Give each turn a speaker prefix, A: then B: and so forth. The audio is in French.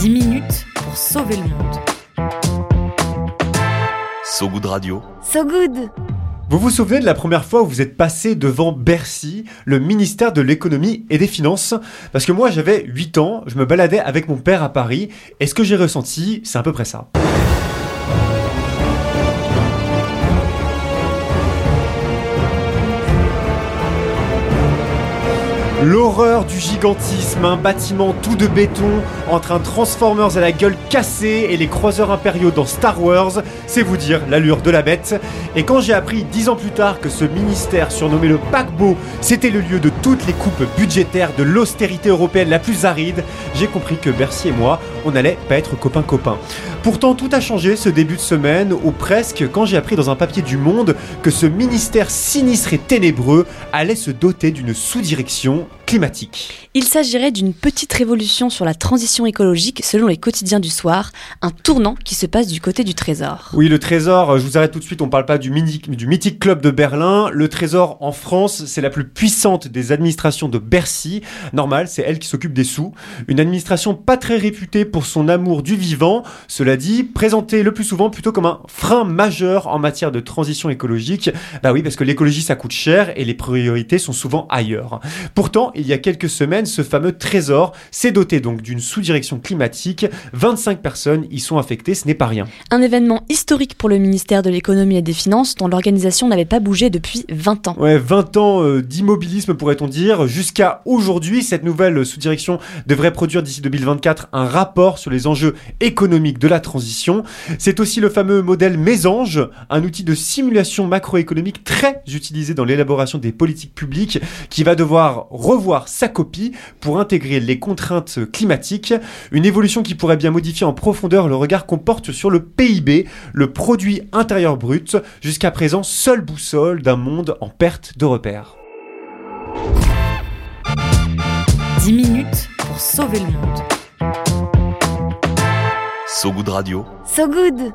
A: 10 minutes pour sauver le monde.
B: So Good Radio.
A: So good
C: Vous vous souvenez de la première fois où vous êtes passé devant Bercy, le ministère de l'économie et des finances? Parce que moi j'avais 8 ans, je me baladais avec mon père à Paris, et ce que j'ai ressenti, c'est à peu près ça. L'horreur du gigantisme, un bâtiment tout de béton entre un Transformers à la gueule cassée et les croiseurs impériaux dans Star Wars, c'est vous dire l'allure de la bête. Et quand j'ai appris dix ans plus tard que ce ministère surnommé le paquebot, c'était le lieu de toutes les coupes budgétaires de l'austérité européenne la plus aride, j'ai compris que Bercy et moi, on n'allait pas être copains-copains. Pourtant, tout a changé ce début de semaine, ou presque, quand j'ai appris dans un papier du Monde que ce ministère sinistre et ténébreux allait se doter d'une sous-direction climatique.
A: Il s'agirait d'une petite révolution sur la transition écologique selon les quotidiens du soir, un tournant qui se passe du côté du Trésor.
C: Oui, le Trésor, je vous arrête tout de suite, on parle pas du, mini- du mythique club de Berlin. Le Trésor en France, c'est la plus puissante des administrations de Bercy. Normal, c'est elle qui s'occupe des sous. Une administration pas très réputée pour son amour du vivant. Cela dit, présentée le plus souvent plutôt comme un frein majeur en matière de transition écologique. Bah oui, parce que l'écologie ça coûte cher et les priorités sont souvent ailleurs. Pourtant, il y a quelques semaines, ce fameux Trésor s'est doté donc d'une sous-direction climatique. 25 personnes y sont affectées, ce n'est pas rien.
A: Un événement historique pour le ministère de l'économie et des finances dont l'organisation n'avait pas bougé depuis 20 ans.
C: Ouais, 20 ans euh, d'immobilisme pourrait-on dire. Jusqu'à aujourd'hui, cette nouvelle sous-direction devrait produire d'ici 2024 un rapport sur les enjeux économiques de la transition. C'est aussi le fameux modèle Mésange, un outil de simulation macroéconomique très utilisé dans l'élaboration des politiques publiques qui va devoir revoir sa copie pour intégrer les contraintes climatiques. Une évolution qui pourrait bien modifier en profondeur le regard qu'on porte sur le PIB, le produit intérieur brut, jusqu'à présent seule boussole d'un monde en perte de repères.
A: 10 minutes pour sauver le monde.
B: So Good Radio.
A: So good